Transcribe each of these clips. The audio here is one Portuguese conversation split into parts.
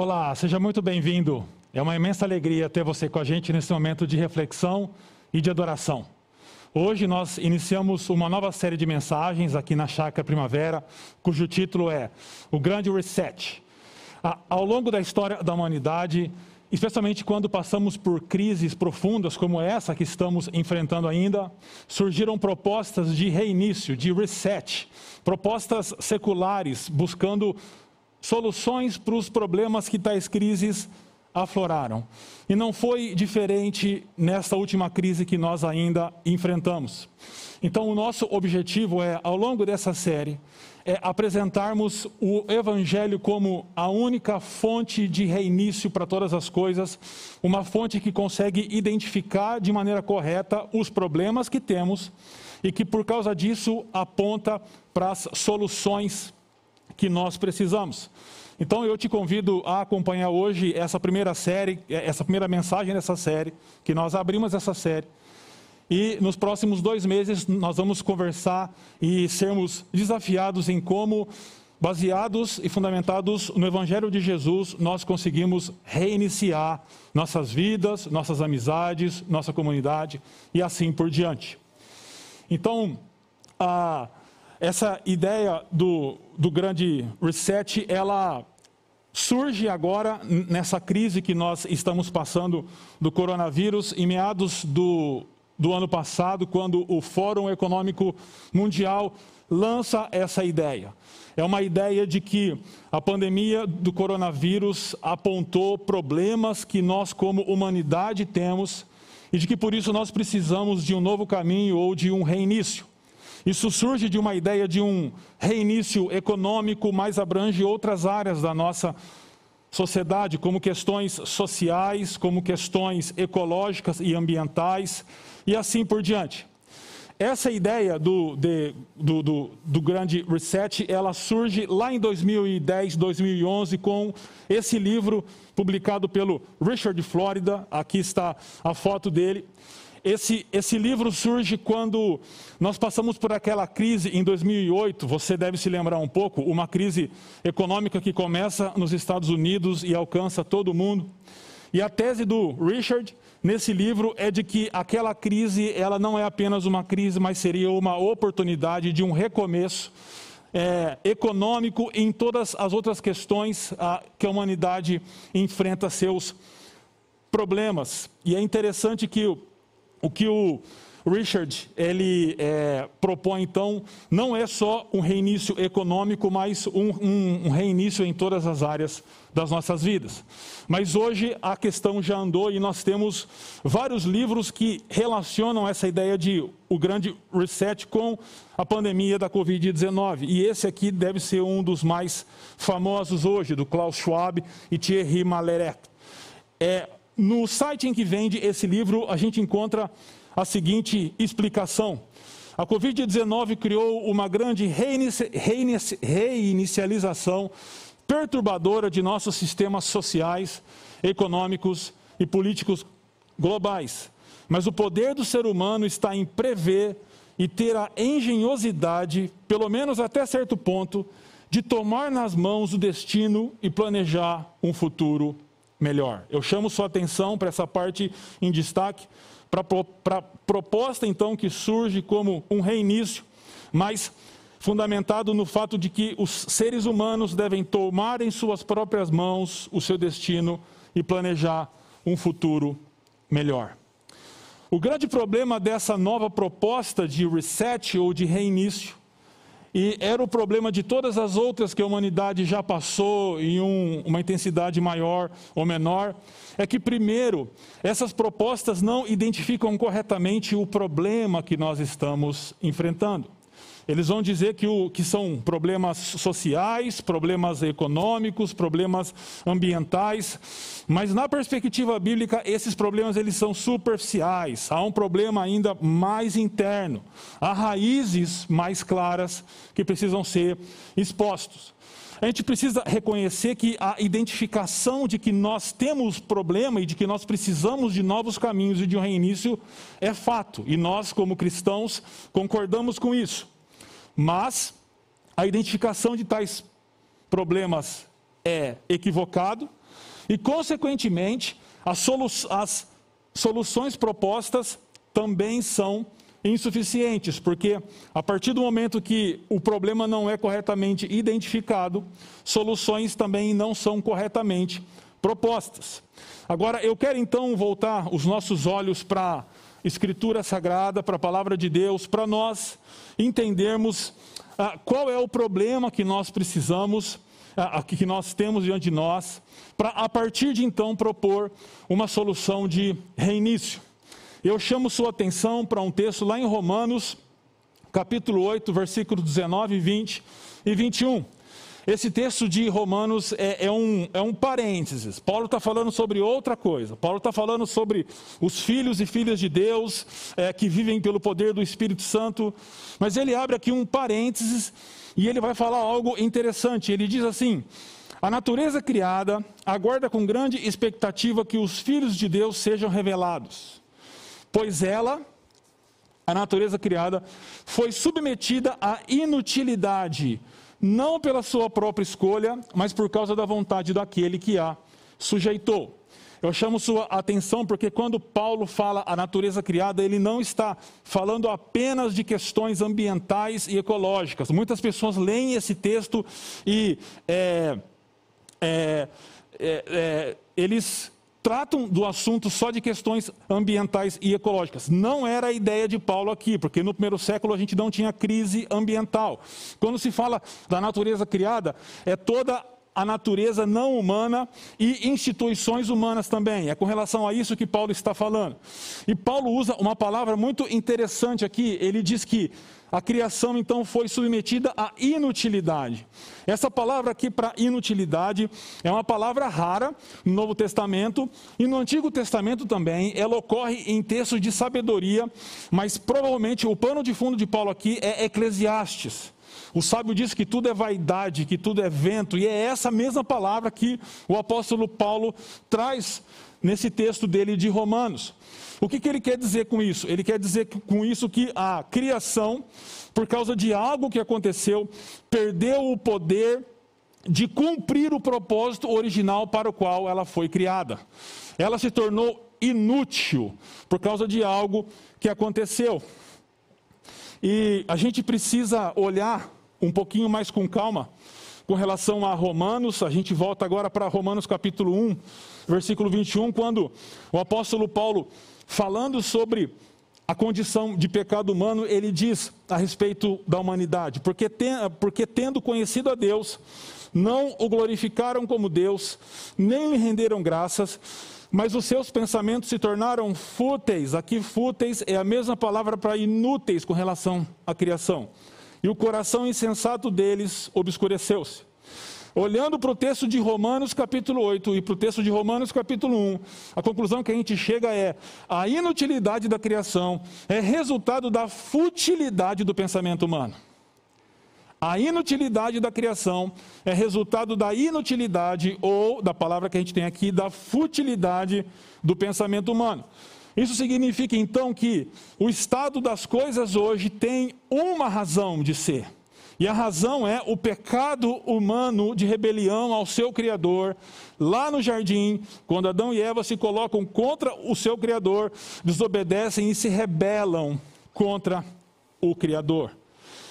Olá, seja muito bem-vindo. É uma imensa alegria ter você com a gente nesse momento de reflexão e de adoração. Hoje nós iniciamos uma nova série de mensagens aqui na Chácara Primavera, cujo título é O Grande Reset. Ao longo da história da humanidade, especialmente quando passamos por crises profundas como essa que estamos enfrentando ainda, surgiram propostas de reinício, de reset, propostas seculares buscando soluções para os problemas que tais crises afloraram. E não foi diferente nesta última crise que nós ainda enfrentamos. Então, o nosso objetivo é, ao longo dessa série, é apresentarmos o Evangelho como a única fonte de reinício para todas as coisas, uma fonte que consegue identificar de maneira correta os problemas que temos e que, por causa disso, aponta para as soluções que nós precisamos. Então eu te convido a acompanhar hoje essa primeira série, essa primeira mensagem dessa série, que nós abrimos essa série. E nos próximos dois meses nós vamos conversar e sermos desafiados em como, baseados e fundamentados no Evangelho de Jesus, nós conseguimos reiniciar nossas vidas, nossas amizades, nossa comunidade e assim por diante. Então, a essa ideia do, do grande reset, ela surge agora nessa crise que nós estamos passando do coronavírus, em meados do, do ano passado, quando o Fórum Econômico Mundial lança essa ideia. É uma ideia de que a pandemia do coronavírus apontou problemas que nós, como humanidade, temos e de que por isso nós precisamos de um novo caminho ou de um reinício. Isso surge de uma ideia de um reinício econômico, mas abrange outras áreas da nossa sociedade, como questões sociais, como questões ecológicas e ambientais, e assim por diante. Essa ideia do, de, do, do, do, grande reset, ela surge lá em 2010, 2011, com esse livro publicado pelo Richard Florida. Aqui está a foto dele. Esse, esse livro surge quando nós passamos por aquela crise em 2008. Você deve se lembrar um pouco, uma crise econômica que começa nos Estados Unidos e alcança todo mundo. E a tese do Richard nesse livro é de que aquela crise ela não é apenas uma crise, mas seria uma oportunidade de um recomeço é, econômico em todas as outras questões a, que a humanidade enfrenta seus problemas. E é interessante que o que o Richard ele é, propõe então não é só um reinício econômico, mas um, um, um, reinício em todas as áreas das nossas vidas. Mas hoje a questão já andou e nós temos vários livros que relacionam essa ideia de o grande reset com a pandemia da Covid-19. E esse aqui deve ser um dos mais famosos hoje, do Klaus Schwab e Thierry Maleret. É, no site em que vende esse livro, a gente encontra a seguinte explicação. A Covid-19 criou uma grande reinici reinici reinicialização perturbadora de nossos sistemas sociais, econômicos e políticos globais. Mas o poder do ser humano está em prever e ter a engenhosidade, pelo menos até certo ponto, de tomar nas mãos o destino e planejar um futuro melhor. Eu chamo sua atenção para essa parte em destaque, para a proposta então que surge como um reinício, mas fundamentado no fato de que os seres humanos devem tomar em suas próprias mãos o seu destino e planejar um futuro melhor. O grande problema dessa nova proposta de reset ou de reinício e era o problema de todas as outras que a humanidade já passou em um, uma intensidade maior ou menor. É que, primeiro, essas propostas não identificam corretamente o problema que nós estamos enfrentando. Eles vão dizer que, o, que são problemas sociais, problemas econômicos, problemas ambientais, mas na perspectiva bíblica esses problemas eles são superficiais. Há um problema ainda mais interno. Há raízes mais claras que precisam ser expostos. A gente precisa reconhecer que a identificação de que nós temos problema e de que nós precisamos de novos caminhos e de um reinício é fato. E nós, como cristãos, concordamos com isso. Mas a identificação de tais problemas é equivocado e, consequentemente, as, solu as soluções propostas também são insuficientes, porque a partir do momento que o problema não é corretamente identificado, soluções também não são corretamente propostas. Agora, eu quero então voltar os nossos olhos para Escritura Sagrada, para a Palavra de Deus, para nós entendermos ah, qual é o problema que nós precisamos, ah, que nós temos diante de nós, para a partir de então propor uma solução de reinício. Eu chamo sua atenção para um texto lá em Romanos, capítulo 8, versículos 19, 20 e 21. Esse texto de Romanos é, é, um, é um parênteses. Paulo está falando sobre outra coisa. Paulo está falando sobre os filhos e filhas de Deus é, que vivem pelo poder do Espírito Santo. Mas ele abre aqui um parênteses e ele vai falar algo interessante. Ele diz assim: A natureza criada aguarda com grande expectativa que os filhos de Deus sejam revelados pois ela, a natureza criada, foi submetida à inutilidade, não pela sua própria escolha, mas por causa da vontade daquele que a sujeitou. Eu chamo sua atenção porque quando Paulo fala a natureza criada, ele não está falando apenas de questões ambientais e ecológicas. Muitas pessoas leem esse texto e é, é, é, é eles tratam do assunto só de questões ambientais e ecológicas. Não era a ideia de Paulo aqui, porque no primeiro século a gente não tinha crise ambiental. Quando se fala da natureza criada, é toda a natureza não humana e instituições humanas também. É com relação a isso que Paulo está falando. E Paulo usa uma palavra muito interessante aqui. Ele diz que a criação então foi submetida à inutilidade. Essa palavra aqui para inutilidade é uma palavra rara no Novo Testamento e no Antigo Testamento também. Ela ocorre em textos de sabedoria, mas provavelmente o pano de fundo de Paulo aqui é Eclesiastes. O sábio diz que tudo é vaidade, que tudo é vento, e é essa mesma palavra que o apóstolo Paulo traz nesse texto dele de Romanos. O que, que ele quer dizer com isso? Ele quer dizer com isso que a criação, por causa de algo que aconteceu, perdeu o poder de cumprir o propósito original para o qual ela foi criada. Ela se tornou inútil por causa de algo que aconteceu. E a gente precisa olhar um pouquinho mais com calma com relação a Romanos. A gente volta agora para Romanos capítulo 1, versículo 21, quando o apóstolo Paulo falando sobre a condição de pecado humano, ele diz a respeito da humanidade: porque, tem, porque tendo conhecido a Deus, não o glorificaram como Deus, nem lhe renderam graças, mas os seus pensamentos se tornaram fúteis. Aqui, fúteis é a mesma palavra para inúteis com relação à criação. E o coração insensato deles obscureceu-se. Olhando para o texto de Romanos capítulo 8 e para o texto de Romanos capítulo 1, a conclusão que a gente chega é: a inutilidade da criação é resultado da futilidade do pensamento humano. A inutilidade da criação é resultado da inutilidade, ou da palavra que a gente tem aqui, da futilidade do pensamento humano. Isso significa então que o estado das coisas hoje tem uma razão de ser. E a razão é o pecado humano de rebelião ao seu Criador, lá no jardim, quando Adão e Eva se colocam contra o seu Criador, desobedecem e se rebelam contra o Criador.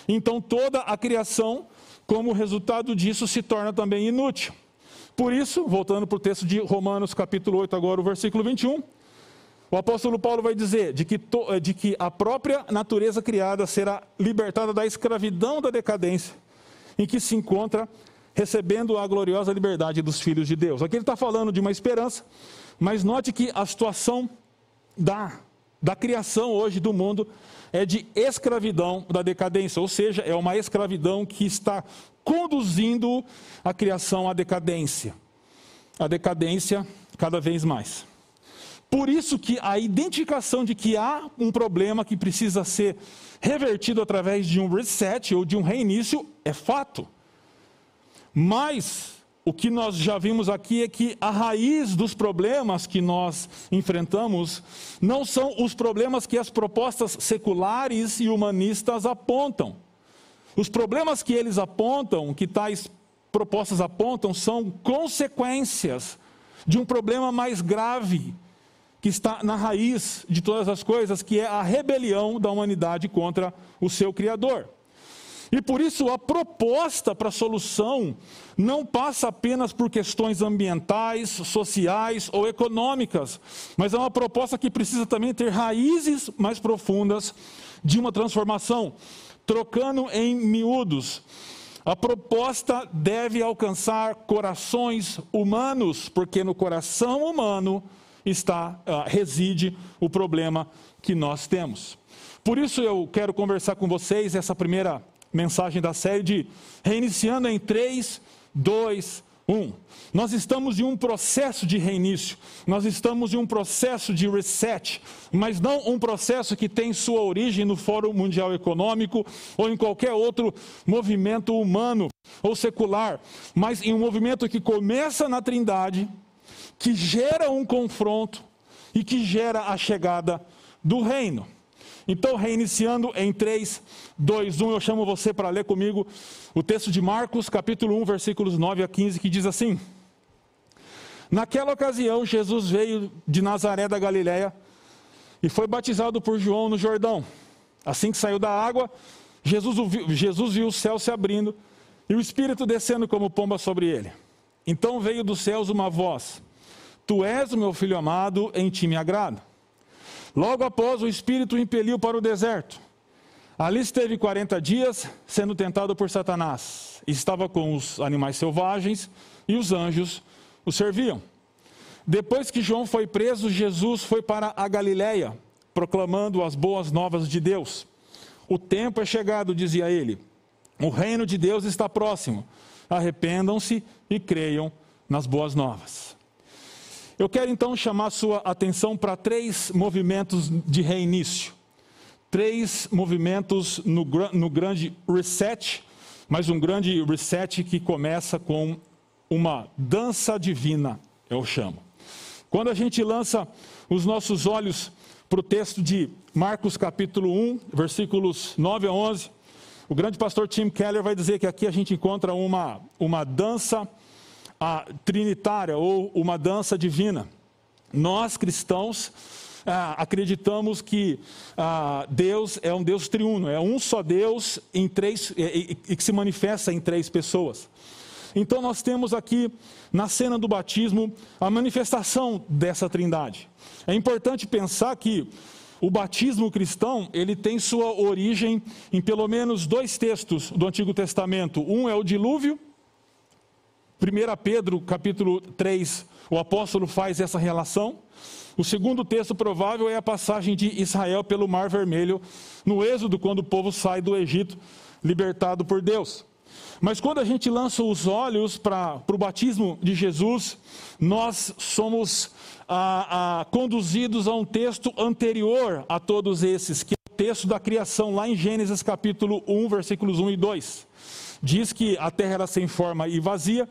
Então toda a criação, como resultado disso, se torna também inútil. Por isso, voltando para o texto de Romanos, capítulo 8, agora o versículo 21. O apóstolo Paulo vai dizer de que, to, de que a própria natureza criada será libertada da escravidão da decadência em que se encontra, recebendo a gloriosa liberdade dos filhos de Deus. Aqui ele está falando de uma esperança, mas note que a situação da, da criação hoje do mundo é de escravidão da decadência, ou seja, é uma escravidão que está conduzindo a criação à decadência. A decadência cada vez mais. Por isso que a identificação de que há um problema que precisa ser revertido através de um reset ou de um reinício é fato. Mas o que nós já vimos aqui é que a raiz dos problemas que nós enfrentamos não são os problemas que as propostas seculares e humanistas apontam. Os problemas que eles apontam, que tais propostas apontam são consequências de um problema mais grave que está na raiz de todas as coisas, que é a rebelião da humanidade contra o seu Criador. E por isso a proposta para a solução não passa apenas por questões ambientais, sociais ou econômicas, mas é uma proposta que precisa também ter raízes mais profundas de uma transformação. Trocando em miúdos, a proposta deve alcançar corações humanos, porque no coração humano está uh, reside o problema que nós temos. Por isso eu quero conversar com vocês essa primeira mensagem da série de reiniciando em 3, 2, 1. Nós estamos em um processo de reinício, nós estamos em um processo de reset, mas não um processo que tem sua origem no Fórum Mundial Econômico ou em qualquer outro movimento humano ou secular, mas em um movimento que começa na Trindade, que gera um confronto e que gera a chegada do reino. Então, reiniciando em 3, 2, 1, eu chamo você para ler comigo o texto de Marcos, capítulo 1, versículos 9 a 15, que diz assim: Naquela ocasião, Jesus veio de Nazaré da Galiléia e foi batizado por João no Jordão. Assim que saiu da água, Jesus, Jesus viu o céu se abrindo e o Espírito descendo como pomba sobre ele. Então veio dos céus uma voz: Tu és o meu filho amado, em ti me agrado. Logo após, o Espírito o impeliu para o deserto. Ali esteve 40 dias sendo tentado por Satanás. Estava com os animais selvagens e os anjos o serviam. Depois que João foi preso, Jesus foi para a Galiléia, proclamando as boas novas de Deus. O tempo é chegado, dizia ele. O reino de Deus está próximo. Arrependam-se e creiam nas boas novas. Eu quero então chamar sua atenção para três movimentos de reinício. Três movimentos no, no grande reset, mas um grande reset que começa com uma dança divina, eu chamo. Quando a gente lança os nossos olhos para o texto de Marcos capítulo 1, versículos 9 a 11, o grande pastor Tim Keller vai dizer que aqui a gente encontra uma, uma dança a trinitária ou uma dança divina. Nós cristãos ah, acreditamos que ah, Deus é um Deus triuno, é um só Deus em três e, e que se manifesta em três pessoas. Então nós temos aqui na cena do batismo a manifestação dessa Trindade. É importante pensar que o batismo cristão, ele tem sua origem em pelo menos dois textos do Antigo Testamento. Um é o dilúvio 1 Pedro, capítulo 3, o apóstolo faz essa relação. O segundo texto provável é a passagem de Israel pelo Mar Vermelho, no Êxodo, quando o povo sai do Egito, libertado por Deus. Mas quando a gente lança os olhos para o batismo de Jesus, nós somos ah, conduzidos a um texto anterior a todos esses, que é o texto da criação, lá em Gênesis capítulo 1, versículos 1 e 2 diz que a terra era sem forma e vazia,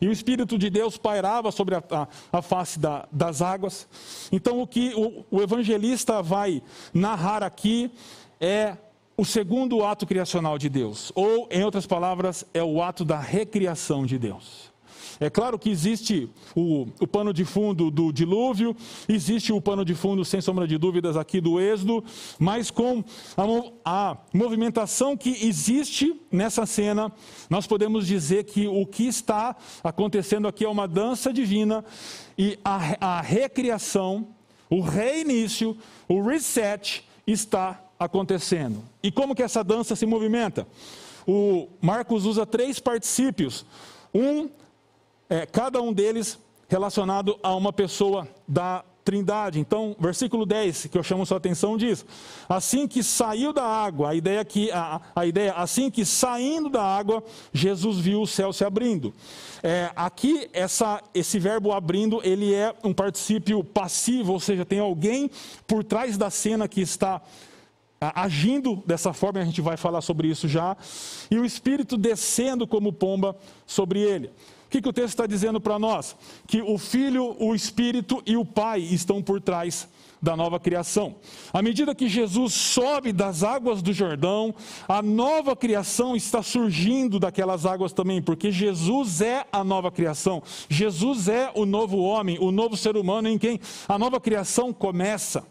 e o Espírito de Deus pairava sobre a, a, a face da, das águas. Então, o que o, o evangelista vai narrar aqui é o segundo ato criacional de Deus, ou, em outras palavras, é o ato da recriação de Deus. É claro que existe o, o pano de fundo do dilúvio, existe o pano de fundo, sem sombra de dúvidas, aqui do Êxodo, mas com a, a movimentação que existe nessa cena, nós podemos dizer que o que está acontecendo aqui é uma dança divina e a, a recriação, o reinício, o reset está acontecendo. E como que essa dança se movimenta? O Marcos usa três particípios. Um é, cada um deles relacionado a uma pessoa da Trindade. Então, versículo 10, que eu chamo sua atenção, diz: Assim que saiu da água, a ideia que a, a ideia, assim que saindo da água, Jesus viu o céu se abrindo. É, aqui, essa, esse verbo abrindo, ele é um particípio passivo, ou seja, tem alguém por trás da cena que está agindo dessa forma, a gente vai falar sobre isso já, e o Espírito descendo como pomba sobre ele. O que, que o texto está dizendo para nós? Que o Filho, o Espírito e o Pai estão por trás da nova criação. À medida que Jesus sobe das águas do Jordão, a nova criação está surgindo daquelas águas também, porque Jesus é a nova criação. Jesus é o novo homem, o novo ser humano em quem a nova criação começa.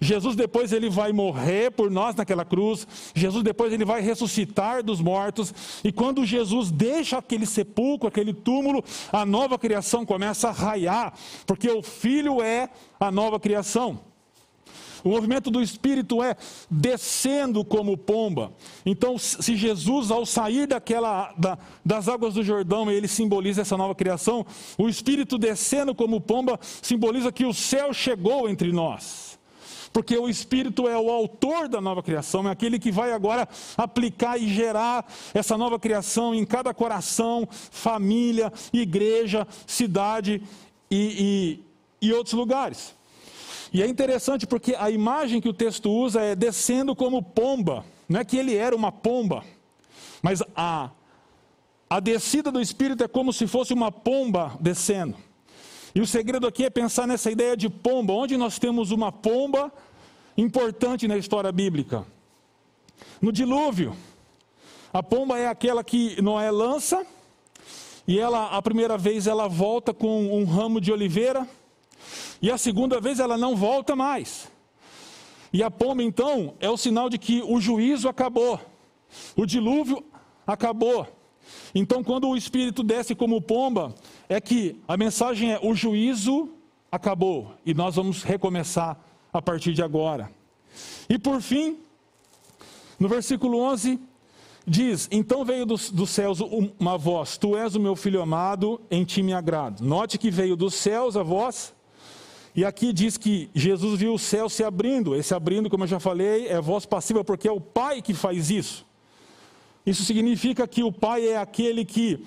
Jesus depois ele vai morrer por nós naquela cruz. Jesus depois ele vai ressuscitar dos mortos. E quando Jesus deixa aquele sepulcro, aquele túmulo, a nova criação começa a raiar, porque o Filho é a nova criação. O movimento do Espírito é descendo como pomba. Então, se Jesus, ao sair daquela, da, das águas do Jordão, ele simboliza essa nova criação, o Espírito descendo como pomba simboliza que o céu chegou entre nós porque o Espírito é o autor da nova criação, é aquele que vai agora aplicar e gerar essa nova criação em cada coração, família, igreja, cidade e, e, e outros lugares. E é interessante porque a imagem que o texto usa é descendo como pomba, não é que ele era uma pomba, mas a, a descida do Espírito é como se fosse uma pomba descendo. E o segredo aqui é pensar nessa ideia de pomba, onde nós temos uma pomba importante na história bíblica. No dilúvio, a pomba é aquela que Noé lança, e ela, a primeira vez, ela volta com um ramo de oliveira, e a segunda vez ela não volta mais. E a pomba, então, é o sinal de que o juízo acabou, o dilúvio acabou. Então, quando o Espírito desce como pomba, é que a mensagem é: o juízo acabou e nós vamos recomeçar a partir de agora. E por fim, no versículo 11, diz: Então veio dos, dos, céus uma voz: Tu és o meu filho amado, em ti me agrado. Note que veio dos céus a voz, e aqui diz que Jesus viu o céu se abrindo. Esse abrindo, como eu já falei, é voz passiva, porque é o Pai que faz isso. Isso significa que o Pai é aquele que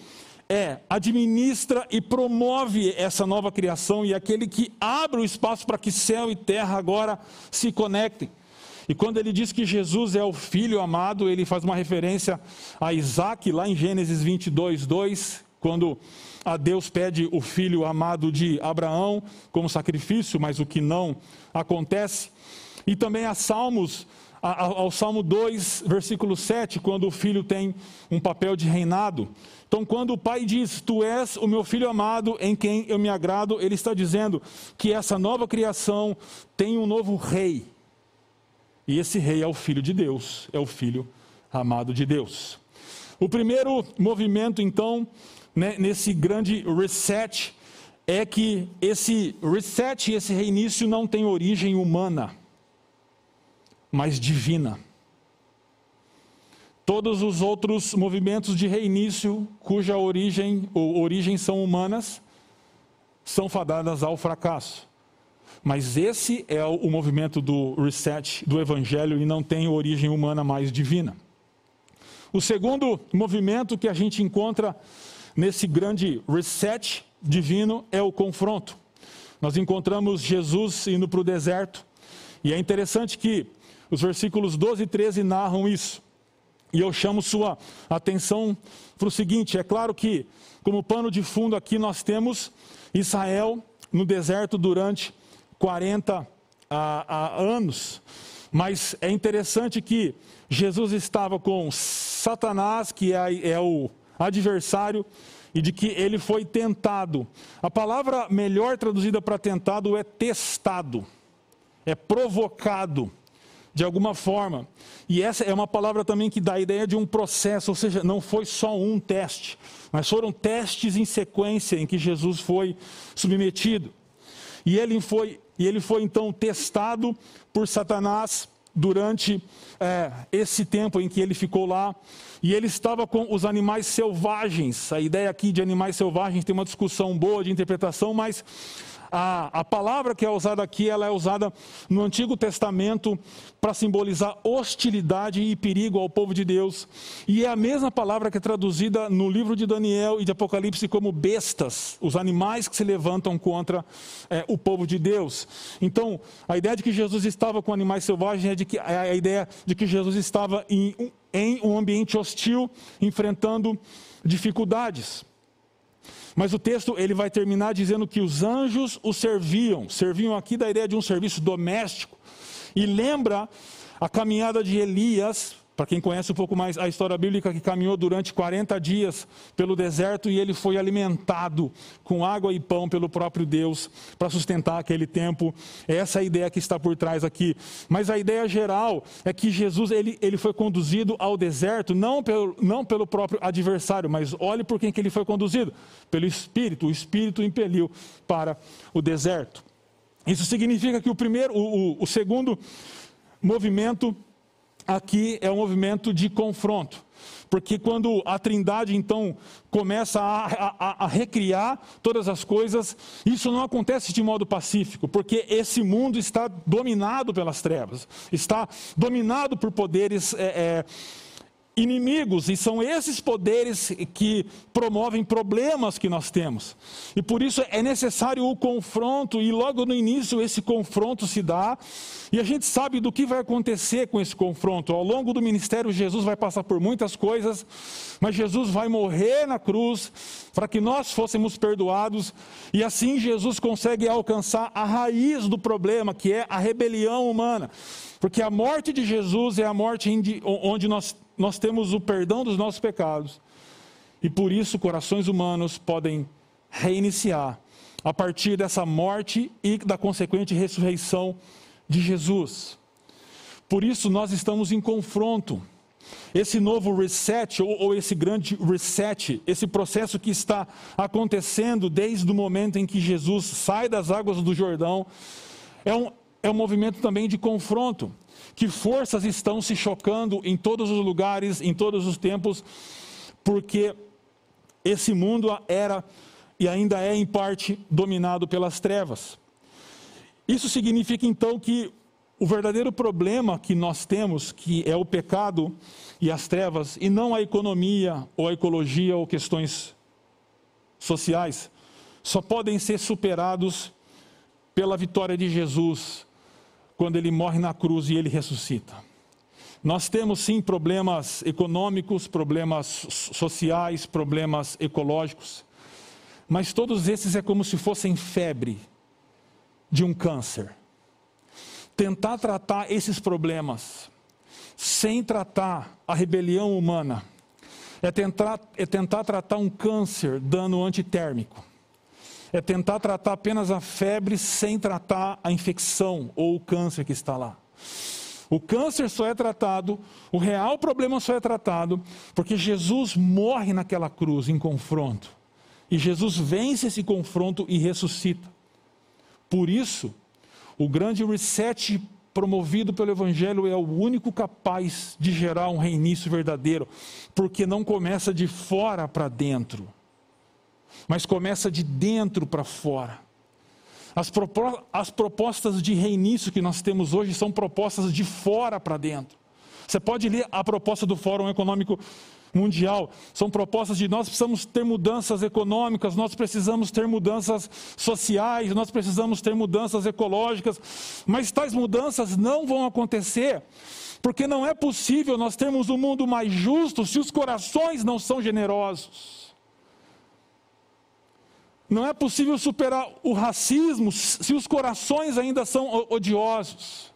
é, administra e promove essa nova criação e aquele que abre o espaço para que céu e terra agora se conectem. E quando ele diz que Jesus é o filho amado, ele faz uma referência a Isaac, lá em Gênesis 22, 2, quando a Deus pede o filho amado de Abraão como sacrifício, mas o que não acontece. E também a Salmos ao Salmo 2, versículo 7, quando o filho tem um papel de reinado. Então, quando o pai diz, Tu és o meu filho amado em quem eu me agrado, ele está dizendo que essa nova criação tem um novo rei. E esse rei é o filho de Deus, é o filho amado de Deus. O primeiro movimento, então, né, nesse grande reset, é que esse reset, esse reinício não tem origem humana mas divina. Todos os outros movimentos de reinício, cuja origem ou origem são humanas, são fadadas ao fracasso. Mas esse é o movimento do reset do evangelho e não tem origem humana mais divina. O segundo movimento que a gente encontra nesse grande reset divino é o confronto. Nós encontramos Jesus indo para o deserto, e é interessante que os versículos 12 e 13 narram isso. E eu chamo sua atenção para o seguinte: é claro que, como pano de fundo aqui, nós temos Israel no deserto durante 40 anos. Mas é interessante que Jesus estava com Satanás, que é, é o adversário, e de que ele foi tentado. A palavra melhor traduzida para tentado é testado, é provocado de alguma forma. E essa é uma palavra também que dá a ideia de um processo, ou seja, não foi só um teste, mas foram testes em sequência em que Jesus foi submetido. E ele foi, e ele foi então testado por Satanás durante é, esse tempo em que ele ficou lá. E ele estava com os animais selvagens. A ideia aqui de animais selvagens tem uma discussão boa de interpretação, mas a, a palavra que é usada aqui, ela é usada no Antigo Testamento para simbolizar hostilidade e perigo ao povo de Deus. E é a mesma palavra que é traduzida no livro de Daniel e de Apocalipse como bestas, os animais que se levantam contra é, o povo de Deus. Então, a ideia de que Jesus estava com animais selvagens é, de que, é a ideia de que Jesus estava em, em um ambiente hostil, enfrentando dificuldades. Mas o texto ele vai terminar dizendo que os anjos o serviam, serviam aqui da ideia de um serviço doméstico. E lembra a caminhada de Elias para quem conhece um pouco mais a história bíblica, que caminhou durante 40 dias pelo deserto e ele foi alimentado com água e pão pelo próprio Deus para sustentar aquele tempo. É essa a ideia que está por trás aqui. Mas a ideia geral é que Jesus ele, ele foi conduzido ao deserto não pelo, não pelo próprio adversário, mas olhe por quem que ele foi conduzido. Pelo Espírito. O Espírito impeliu para o deserto. Isso significa que o primeiro, o, o, o segundo movimento aqui é um movimento de confronto. Porque quando a Trindade então começa a, a, a, recriar todas as coisas, isso não acontece de modo pacífico, porque esse mundo está dominado pelas trevas, está dominado por poderes é, é, inimigos, e são esses poderes que promovem problemas que nós temos. E por isso é necessário o confronto, e logo no início esse confronto se dá, e a gente sabe do que vai acontecer com esse confronto. Ao longo do ministério, Jesus vai passar por muitas coisas, mas Jesus vai morrer na cruz para que nós fôssemos perdoados, e assim Jesus consegue alcançar a raiz do problema, que é a rebelião humana. Porque a morte de Jesus é a morte onde nós nós temos o perdão dos nossos pecados. E por isso corações humanos podem reiniciar a partir dessa morte e da consequente ressurreição de Jesus. Por isso nós estamos em confronto. Esse novo reset, ou, ou, esse grande reset, esse processo que está acontecendo desde o momento em que Jesus sai das águas do Jordão, é um, é um movimento também de confronto que forças estão se chocando em todos os lugares, em todos os tempos, porque esse mundo era e ainda é em parte dominado pelas trevas. Isso significa então que o verdadeiro problema que nós temos, que é o pecado e as trevas, e não a economia ou a ecologia ou questões sociais, só podem ser superados pela vitória de Jesus quando ele morre na cruz e ele ressuscita. Nós temos sim problemas econômicos, problemas sociais, problemas ecológicos, mas todos esses é como se fossem febre de um câncer. Tentar tratar esses problemas sem tratar a rebelião humana é tentar, é tentar tratar um câncer dando antitérmico é tentar tratar apenas a febre sem tratar a infecção ou o câncer que está lá. O câncer só é tratado, o real problema só é tratado, porque Jesus morre naquela cruz em confronto. E Jesus vence esse confronto e ressuscita. Por isso, o grande reset promovido pelo Evangelho é o único capaz de gerar um reinício verdadeiro, porque não começa de fora para dentro mas começa de dentro para fora. As, propo as propostas de reinício que nós temos hoje são propostas de fora para dentro. Você pode ler a proposta do Fórum Econômico Mundial. São propostas de nós precisamos ter mudanças econômicas, nós precisamos ter mudanças sociais, nós precisamos ter mudanças ecológicas, mas tais mudanças não vão acontecer, porque não é possível nós termos um mundo mais justo se os corações não são generosos. Não é possível superar o racismo se os corações ainda são odiosos.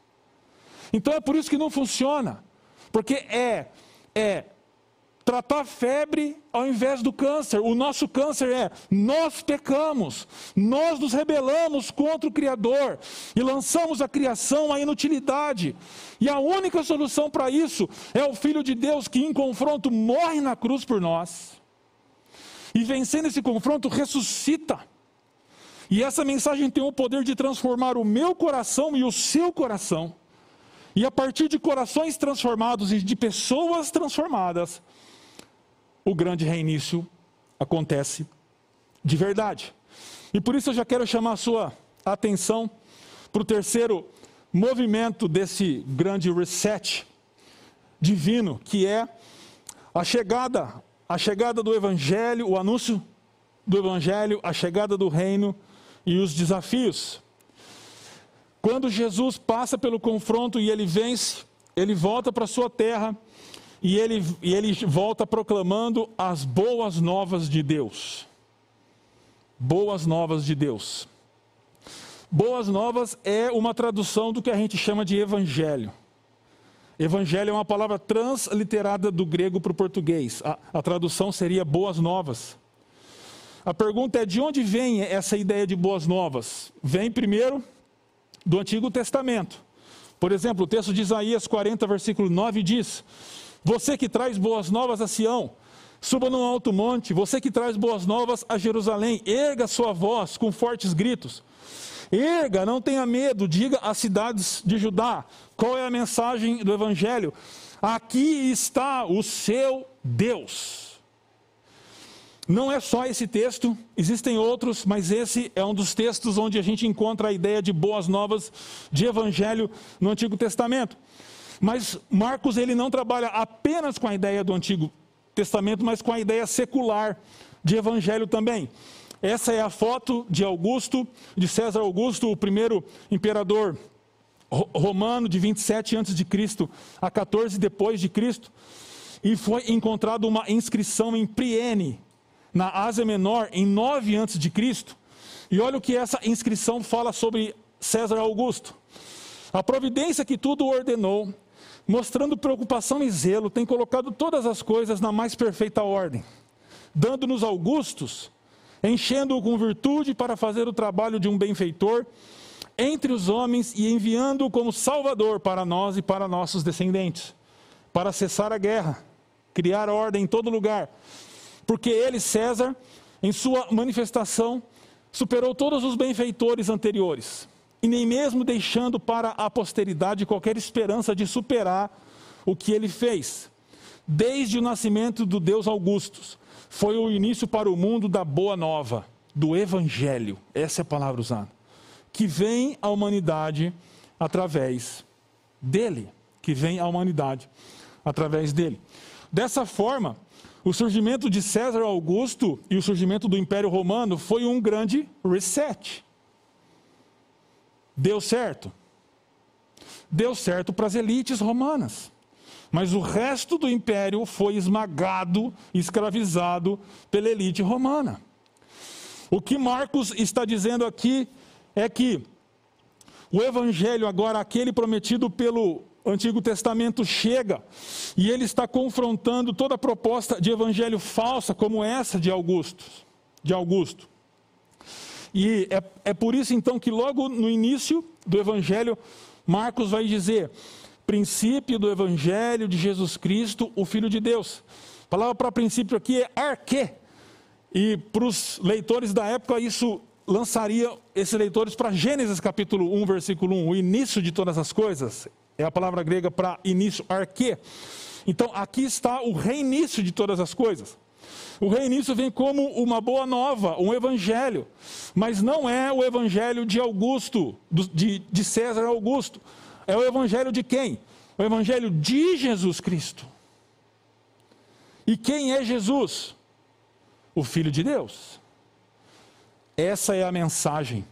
Então é por isso que não funciona. Porque é é tratar febre ao invés do câncer. O nosso câncer é nós pecamos, nós nos rebelamos contra o Criador e lançamos a criação à inutilidade. E a única solução para isso é o Filho de Deus que, em confronto, morre na cruz por nós e vencendo esse confronto, ressuscita. E essa mensagem tem o poder de transformar o meu coração e o seu coração. E a partir de corações transformados e de pessoas transformadas, o grande reinício acontece de verdade. E por isso eu já quero chamar a sua atenção para o terceiro movimento desse grande reset divino, que é a chegada a chegada do Evangelho, o anúncio do Evangelho, a chegada do reino e os desafios. Quando Jesus passa pelo confronto e ele vence, ele volta para sua terra e ele, e ele volta proclamando as boas novas de Deus. Boas novas de Deus. Boas novas é uma tradução do que a gente chama de evangelho. Evangelho é uma palavra transliterada do grego para o português. A, a, tradução seria boas novas. A pergunta é: de onde vem essa ideia de boas novas? Vem primeiro do Antigo Testamento. Por exemplo, o texto de Isaías 40, versículo 9 diz: Você que traz boas novas a Sião, suba num alto monte, você que traz boas novas a Jerusalém, erga sua voz com fortes gritos. Erga, não tenha medo, diga às cidades de Judá qual é a mensagem do Evangelho. Aqui está o seu Deus. Não é só esse texto, existem outros, mas esse é um dos textos onde a gente encontra a ideia de boas novas de evangelho no Antigo Testamento. Mas Marcos ele não trabalha apenas com a ideia do Antigo Testamento, mas com a ideia secular de evangelho também. Essa é a foto de Augusto, de César Augusto, o primeiro imperador romano de 27 a.C. a 14 depois de Cristo. E foi encontrada uma inscrição em Priene, na Ásia Menor, em 9 a.C. E olha o que essa inscrição fala sobre César Augusto. A providência que tudo ordenou, mostrando preocupação e zelo, tem colocado todas as coisas na mais perfeita ordem, dando-nos Augustos enchendo-o com virtude para fazer o trabalho de um benfeitor entre os homens e enviando-o como Salvador para nós e para nossos descendentes, para cessar a guerra, criar ordem em todo lugar. Porque ele, César, em sua manifestação, superou todos os benfeitores anteriores, e nem mesmo deixando para a posteridade qualquer esperança de superar o que ele fez, desde o nascimento do Deus Augustus foi o início para o mundo da boa nova, do evangelho, essa é a palavra usada, que vem à humanidade através dele, que vem à humanidade através dele. Dessa forma, o surgimento de César Augusto e o surgimento do Império Romano foi um grande reset. Deu certo? Deu certo para as elites romanas. Mas o resto do império foi esmagado, escravizado pela elite romana. O que Marcos está dizendo aqui é que o evangelho, agora aquele prometido pelo Antigo Testamento, chega e ele está confrontando toda proposta de evangelho falsa, como essa de Augusto. De Augusto. E é, é por isso então que logo no início do evangelho, Marcos vai dizer: princípio do Evangelho de Jesus Cristo, o Filho de Deus. A palavra para princípio aqui é arque. E para os leitores da época, isso lançaria esses leitores para Gênesis capítulo 1, versículo 1, o início de todas as coisas. É a palavra grega para início, arque. Então, aqui está o reinício de todas as coisas. O reinício vem como uma boa nova, um evangelho. Mas não é o evangelho de Augusto, de, de César Augusto. É o evangelho de quem? O evangelho de Jesus Cristo. E quem é Jesus? O Filho de Deus. Essa é a mensagem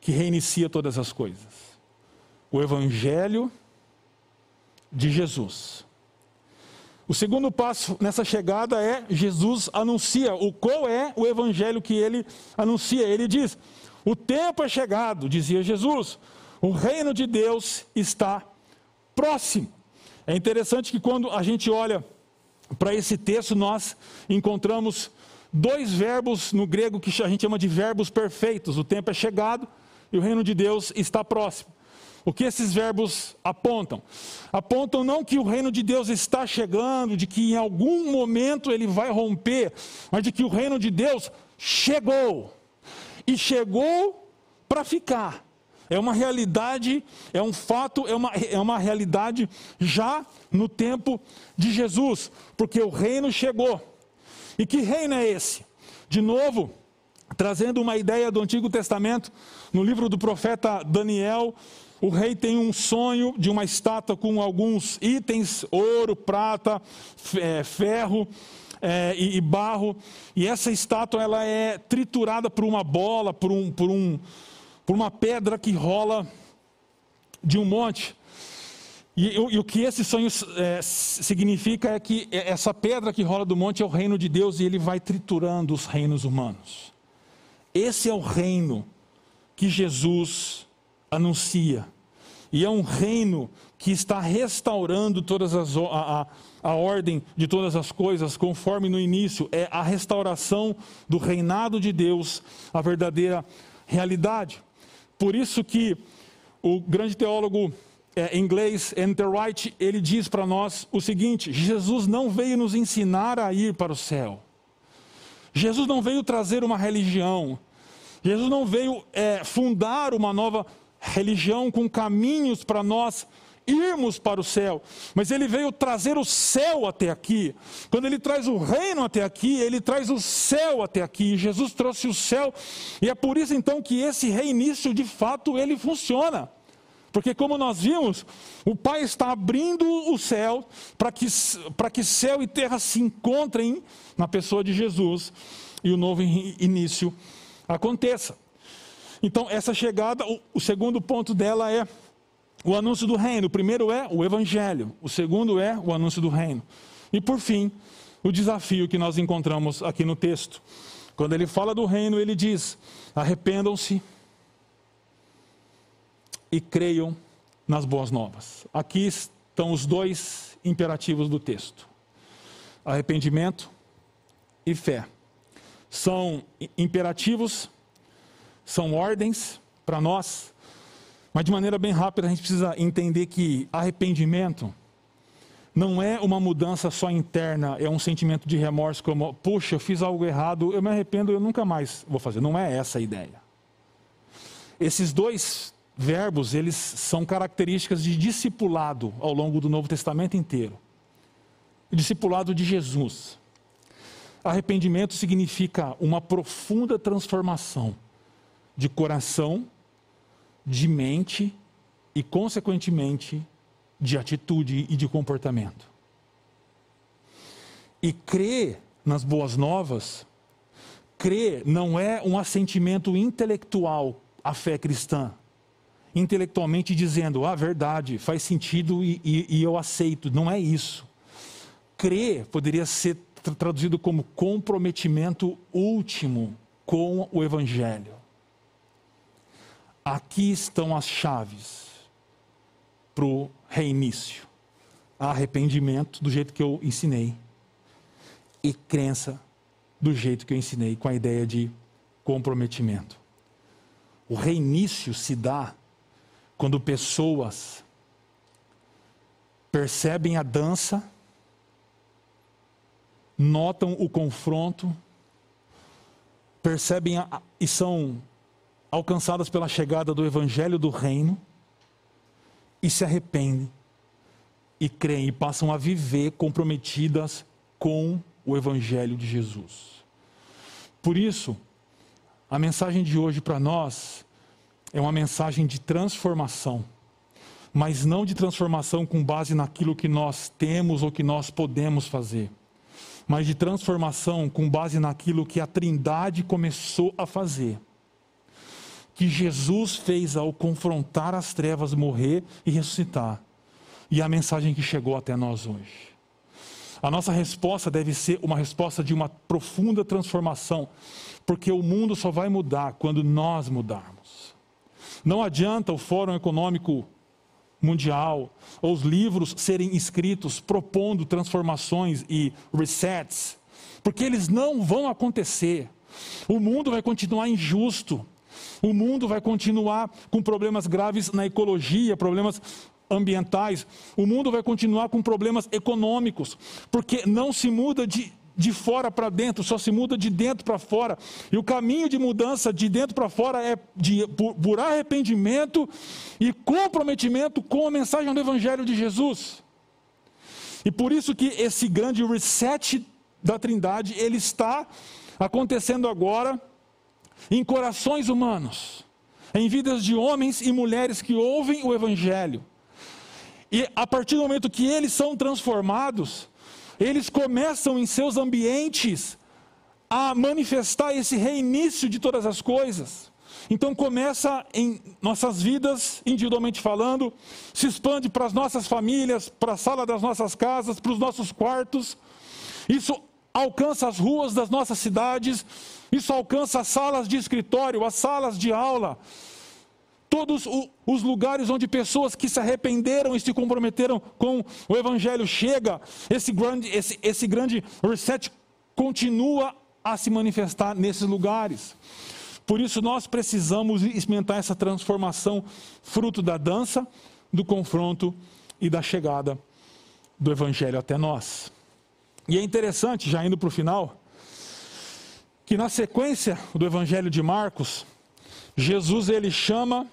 que reinicia todas as coisas. O Evangelho de Jesus. O segundo passo nessa chegada é Jesus anuncia o qual é o evangelho que ele anuncia. Ele diz: "O tempo é chegado", dizia Jesus. O reino de Deus está próximo. É interessante que quando a gente olha para esse texto, nós encontramos dois verbos no grego que a gente chama de verbos perfeitos. O tempo é chegado e o reino de Deus está próximo. O que esses verbos apontam? Apontam não que o reino de Deus está chegando, de que em algum momento ele vai romper, mas de que o reino de Deus chegou. E chegou para ficar. É uma realidade, é um fato, é uma, é uma realidade já no tempo de Jesus, porque o reino chegou. E que reino é esse? De novo, trazendo uma ideia do Antigo Testamento, no livro do profeta Daniel, o rei tem um sonho de uma estátua com alguns itens: ouro, prata, é, ferro é, e, e, barro. E essa estátua ela é triturada por uma bola, por um, por um, por uma pedra que rola de um monte. E, e, o que esse sonho é, significa é que essa pedra que rola do monte é o reino de Deus e ele vai triturando os reinos humanos. Esse é o reino que Jesus anuncia. E é um reino que está restaurando todas as, a, a, a ordem de todas as coisas, conforme no início, é a restauração do reinado de Deus, a verdadeira realidade. Por isso que o grande teólogo é, inglês, Enterwright, ele diz para nós o seguinte: Jesus não veio nos ensinar a ir para o céu. Jesus não veio trazer uma religião. Jesus não veio é, fundar uma nova religião com caminhos para nós irmos para o céu, mas ele veio trazer o céu até aqui. Quando ele traz o reino até aqui, ele traz o céu até aqui. Jesus trouxe o céu, e é por isso então que esse reinício de fato ele funciona. Porque, como nós vimos, o Pai está abrindo o céu para que, para que céu e terra se encontrem na pessoa de Jesus e o novo início aconteça. Então, essa chegada, o, o segundo ponto dela é o anúncio do reino. O primeiro é o evangelho, o segundo é o anúncio do reino. E por fim, o desafio que nós encontramos aqui no texto. Quando ele fala do reino, ele diz: arrependam-se e creiam nas boas novas. Aqui estão os dois imperativos do texto: arrependimento e fé. São imperativos, são ordens para nós, mas de maneira bem rápida a gente precisa entender que arrependimento não é uma mudança só interna, é um sentimento de remorso como, puxa, eu fiz algo errado, eu me arrependo, eu nunca mais vou fazer. Não é essa a ideia. Esses dois verbos, eles são características de discipulado ao longo do Novo Testamento inteiro. Discipulado de Jesus. Arrependimento significa uma profunda transformação de coração, de mente e, consequentemente, de atitude e de comportamento. E crer nas boas novas, crer não é um assentimento intelectual à fé cristã intelectualmente dizendo, ah, verdade, faz sentido e, e, e eu aceito. Não é isso. Crer poderia ser traduzido como comprometimento último com o Evangelho. Aqui estão as chaves para o reinício: arrependimento, do jeito que eu ensinei, e crença, do jeito que eu ensinei, com a ideia de comprometimento. O reinício se dá quando pessoas percebem a dança, notam o confronto, percebem a, e são alcançadas pela chegada do evangelho do reino e se arrependem e creem e passam a viver comprometidas com o evangelho de Jesus. Por isso, a mensagem de hoje para nós é uma mensagem de transformação, mas não de transformação com base naquilo que nós temos ou que nós podemos fazer, mas de transformação com base naquilo que a Trindade começou a fazer. Que Jesus fez ao confrontar as trevas, morrer e ressuscitar. E a mensagem que chegou até nós hoje. A nossa resposta deve ser uma resposta de uma profunda transformação, porque o mundo só vai mudar quando nós mudarmos. Não adianta o Fórum Econômico Mundial ou os livros serem escritos propondo transformações e resets, porque eles não vão acontecer. O mundo vai continuar injusto. O mundo vai continuar com problemas graves na ecologia, problemas ambientais. O mundo vai continuar com problemas econômicos, porque não se muda de, de fora para dentro, só se muda de dentro para fora. E o caminho de mudança de dentro para fora é de, por, por arrependimento e comprometimento com a mensagem do Evangelho de Jesus. E por isso que esse grande reset da Trindade, ele está acontecendo agora em corações humanos, em vidas de homens e mulheres que ouvem o Evangelho. E a partir do momento que eles são transformados, eles começam em seus ambientes a manifestar esse reinício de todas as coisas. Então começa em nossas vidas, individualmente falando, se expande para as nossas famílias, para a sala das nossas casas, para os nossos quartos. Isso alcança as ruas das nossas cidades, isso alcança as salas de escritório, as salas de aula, todos os lugares onde pessoas que se arrependeram e se comprometeram com o Evangelho chega, esse grande, esse, esse grande reset continua a se manifestar nesses lugares. Por isso nós precisamos experimentar essa transformação, fruto da dança, do confronto e da chegada do Evangelho até nós. E é interessante, já indo para o final, que na sequência do Evangelho de Marcos, Jesus ele chama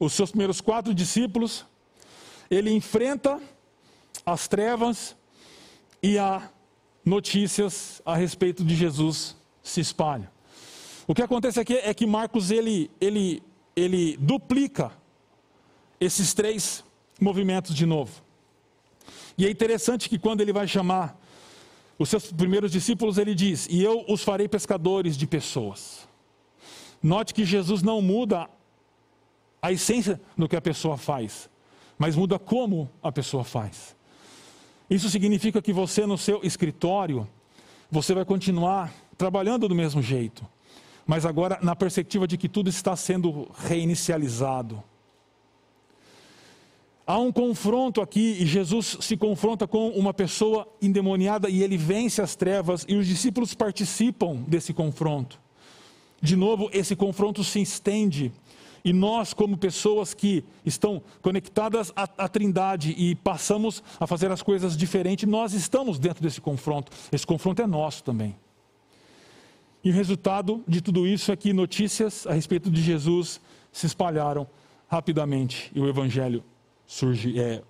os seus primeiros quatro discípulos, ele enfrenta as trevas e há notícias a respeito de Jesus se espalham. O que acontece aqui é que Marcos ele, ele, ele duplica esses três movimentos de novo. E é interessante que quando ele vai chamar os seus primeiros discípulos, ele diz: E eu os farei pescadores de pessoas. Note que Jesus não muda a essência do que a pessoa faz, mas muda como a pessoa faz. Isso significa que você, no seu escritório, você vai continuar trabalhando do mesmo jeito mas agora na perspectiva de que tudo está sendo reinicializado. Há um confronto aqui e Jesus se confronta com uma pessoa endemoniada e ele vence as trevas e os discípulos participam desse confronto. De novo, esse confronto se estende e nós, como pessoas que estão conectadas à, à, Trindade e passamos a fazer as coisas diferentes, nós estamos dentro desse confronto. Esse confronto é nosso também. E o resultado de tudo isso é que notícias a respeito de Jesus se espalharam rapidamente e o evangelho surge, é,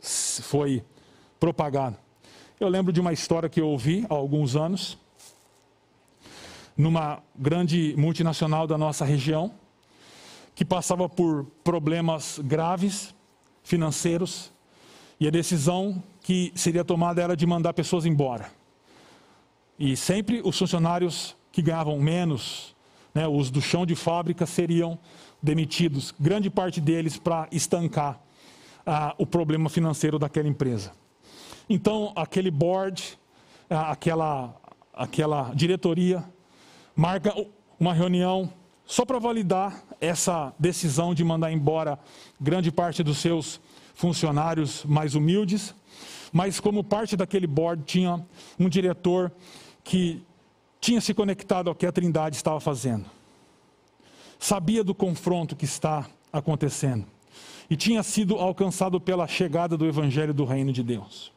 foi propagado. Eu lembro de uma história que eu ouvi há alguns anos, numa grande multinacional da nossa região, que passava por problemas graves financeiros, e a decisão que seria tomada era de mandar pessoas embora. E sempre os funcionários que ganhavam menos, né, os do chão de fábrica seriam demitidos, grande parte deles para estancar ah, o problema financeiro daquela empresa. Então, aquele board, aquela, aquela diretoria, marca uma reunião só para validar essa decisão de mandar embora grande parte dos seus funcionários mais humildes, mas como parte daquele board tinha um diretor que tinha se conectado ao que a Trindade estava fazendo, sabia do confronto que está acontecendo e tinha sido alcançado pela chegada do Evangelho do Reino de Deus.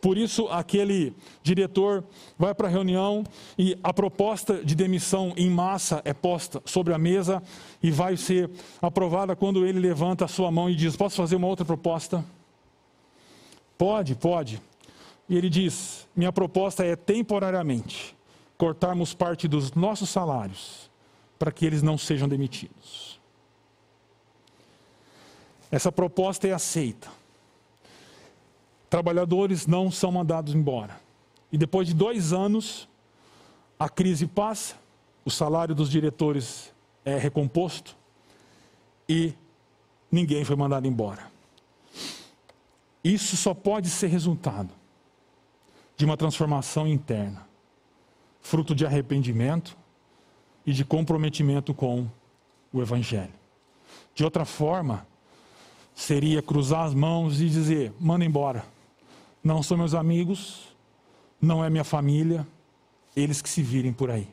Por isso, aquele diretor vai para a reunião e a proposta de demissão em massa é posta sobre a mesa e vai ser aprovada quando ele levanta a sua mão e diz: Posso fazer uma outra proposta? Pode, pode. E ele diz: Minha proposta é temporariamente cortarmos parte dos nossos salários para que eles não sejam demitidos. Essa proposta é aceita. Trabalhadores não são mandados embora. E depois de dois anos, a crise passa, o salário dos diretores é recomposto e ninguém foi mandado embora. Isso só pode ser resultado de uma transformação interna fruto de arrependimento e de comprometimento com o Evangelho. De outra forma, seria cruzar as mãos e dizer: manda embora. Não são meus amigos, não é minha família, eles que se virem por aí.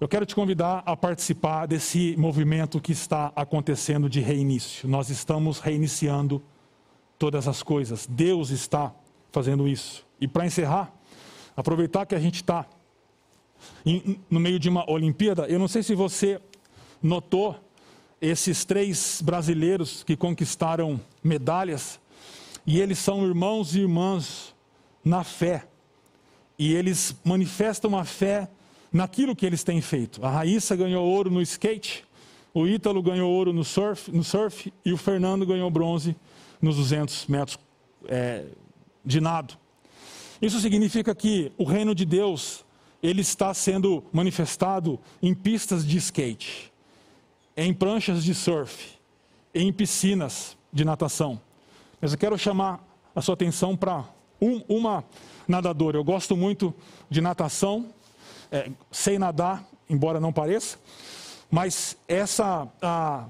Eu quero te convidar a participar desse movimento que está acontecendo de reinício. Nós estamos reiniciando todas as coisas. Deus está fazendo isso. E para encerrar, aproveitar que a gente está no meio de uma Olimpíada. Eu não sei se você notou esses três brasileiros que conquistaram medalhas, e eles são irmãos e irmãs na fé. E eles manifestam a fé naquilo que eles têm feito. A Raíssa ganhou ouro no skate, o Ítalo ganhou ouro no surf, no surf e o Fernando ganhou bronze nos 200 metros é, de nado. Isso significa que o reino de Deus ele está sendo manifestado em pistas de skate, em pranchas de surf, em piscinas de natação. Mas eu quero chamar a sua atenção para um, uma nadadora. Eu gosto muito de natação, é, nadar, embora não pareça, mas essa a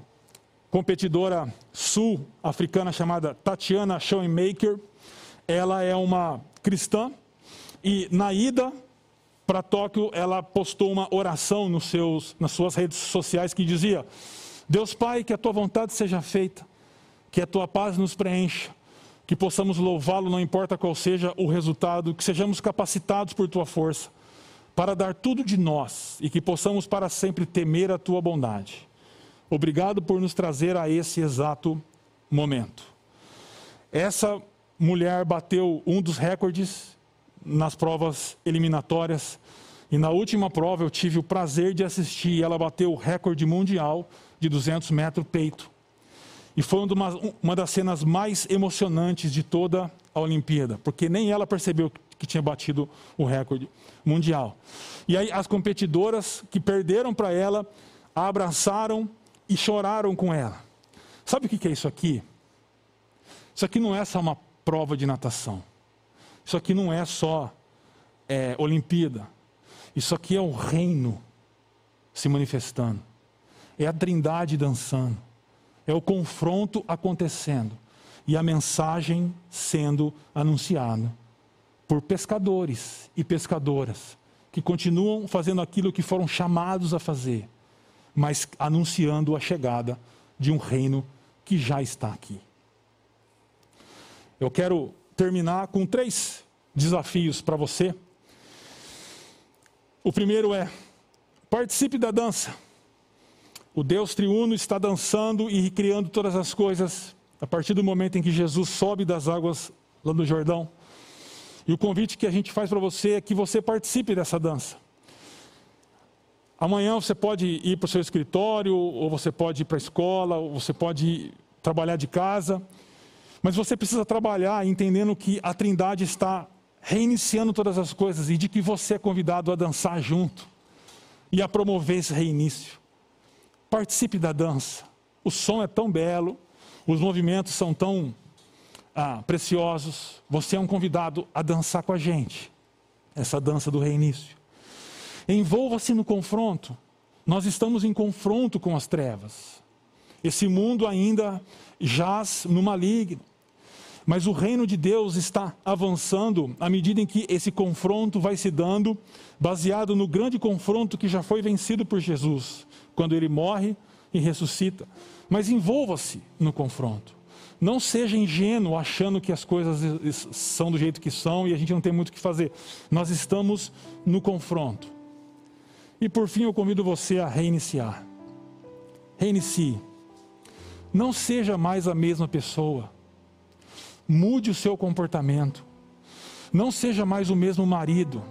competidora sul-africana chamada Tatiana Schoenmaker, ela é uma cristã e na ida para Tóquio ela postou uma oração nos seus, nas suas redes sociais que dizia: Deus Pai, que a tua vontade seja feita, que a tua paz nos preencha, que possamos louvá-lo, não importa qual seja o resultado, que sejamos capacitados por tua força para dar tudo de nós e que possamos para sempre temer a tua bondade. Obrigado por nos trazer a esse exato momento. Essa mulher bateu um dos recordes nas provas eliminatórias. E na última prova eu tive o prazer de assistir ela bateu o recorde mundial de 200 metros peito. E foi uma, uma das cenas mais emocionantes de toda a Olimpíada, porque nem ela percebeu que tinha batido o recorde mundial. E aí as competidoras que perderam para ela a abraçaram e choraram com ela. Sabe o que é isso aqui? Isso aqui não é só uma prova de natação. Isso aqui não é só é, Olimpíada. Isso aqui é o reino se manifestando. É a trindade dançando. É o confronto acontecendo. E a mensagem sendo anunciada por pescadores e pescadoras que continuam fazendo aquilo que foram chamados a fazer, mas anunciando a chegada de um reino que já está aqui. Eu quero terminar com três desafios para você. O primeiro é: participe da dança. O Deus triuno está dançando e criando todas as coisas a partir do momento em que Jesus sobe das águas lá no Jordão. E o convite que a gente faz para você é que você participe dessa dança. Amanhã você pode ir para o seu escritório, ou você pode ir para a escola, ou você pode trabalhar de casa. Mas você precisa trabalhar entendendo que a Trindade está reiniciando todas as coisas e de que você é convidado a dançar junto e a promover esse reinício. Participe da dança. O som é tão belo, os movimentos são tão ah, preciosos, você é um convidado a dançar com a gente, essa dança do reinício. Envolva-se no confronto. Nós estamos em confronto com as trevas. Esse mundo ainda jaz no maligno. Mas o reino de Deus está avançando à medida em que esse confronto vai se dando, baseado no grande confronto que já foi vencido por Jesus, quando ele morre e ressuscita. Mas envolva-se no confronto. Não seja ingênuo achando que as coisas são do jeito que são e a gente não tem muito o que fazer. Nós estamos no confronto. E por fim eu convido você a reiniciar. Reinicie. Não seja mais a mesma pessoa. Mude o seu comportamento. Não seja mais o mesmo marido.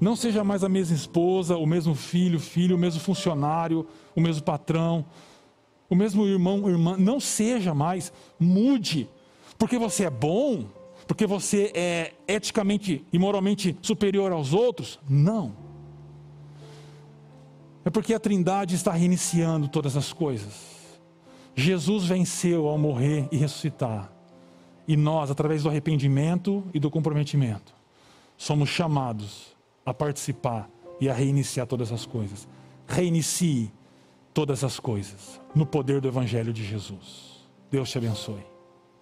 Não seja mais a mesma esposa, o mesmo filho, filho, o mesmo funcionário, o mesmo patrão o mesmo irmão, irmã, não seja mais, mude, porque você é bom, porque você é eticamente e moralmente superior aos outros. Não. É porque a Trindade está reiniciando todas as coisas. Jesus venceu ao morrer e ressuscitar. E nós, através do arrependimento e do comprometimento, somos chamados a participar e a reiniciar todas as coisas. Reinicie todas as coisas no poder do Evangelho de Jesus. Deus te abençoe.